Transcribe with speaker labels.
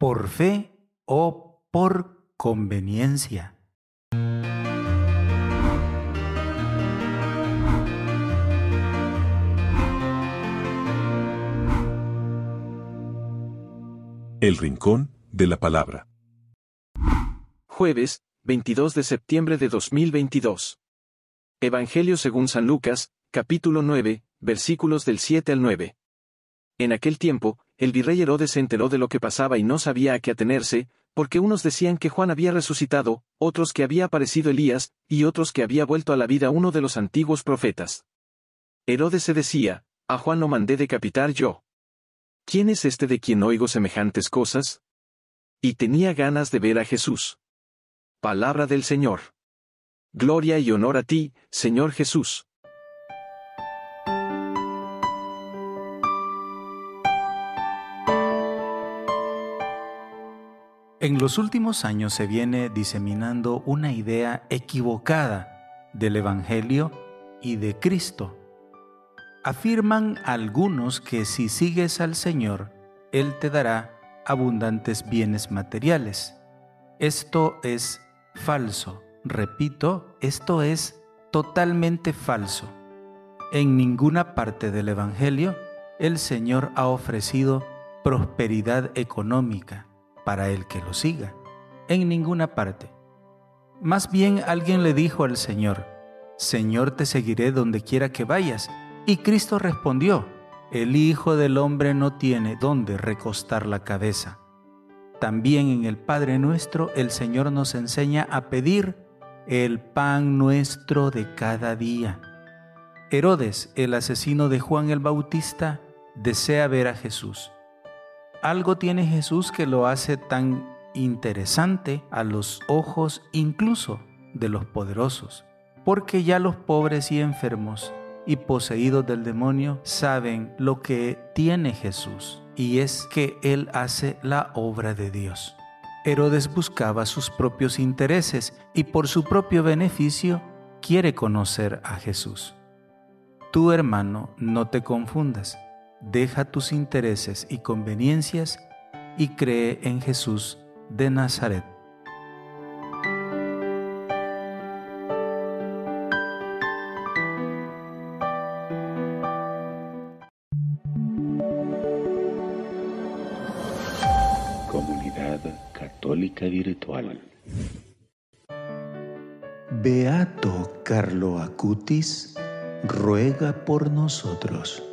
Speaker 1: por fe o por conveniencia.
Speaker 2: El Rincón de la Palabra.
Speaker 3: Jueves, 22 de septiembre de 2022. Evangelio según San Lucas, capítulo 9, versículos del 7 al 9. En aquel tiempo, el virrey Herodes se enteró de lo que pasaba y no sabía a qué atenerse, porque unos decían que Juan había resucitado, otros que había aparecido Elías, y otros que había vuelto a la vida uno de los antiguos profetas. Herodes se decía, a Juan lo mandé decapitar yo. ¿Quién es este de quien oigo semejantes cosas? Y tenía ganas de ver a Jesús. Palabra del Señor. Gloria y honor a ti, Señor Jesús.
Speaker 1: En los últimos años se viene diseminando una idea equivocada del Evangelio y de Cristo Afirman algunos que si sigues al Señor, Él te dará abundantes bienes materiales. Esto es falso. Repito, esto es totalmente falso. En ninguna parte del Evangelio el Señor ha ofrecido prosperidad económica para el que lo siga. En ninguna parte. Más bien alguien le dijo al Señor, Señor te seguiré donde quiera que vayas y Cristo respondió, el Hijo del Hombre no tiene dónde recostar la cabeza. También en el Padre nuestro el Señor nos enseña a pedir el pan nuestro de cada día. Herodes, el asesino de Juan el Bautista, desea ver a Jesús. Algo tiene Jesús que lo hace tan interesante a los ojos incluso de los poderosos, porque ya los pobres y enfermos y poseídos del demonio saben lo que tiene Jesús, y es que Él hace la obra de Dios. Herodes buscaba sus propios intereses y por su propio beneficio quiere conocer a Jesús. Tu hermano, no te confundas, deja tus intereses y conveniencias y cree en Jesús de Nazaret.
Speaker 4: Comunidad Católica Virtual.
Speaker 1: Beato Carlo Acutis ruega por nosotros.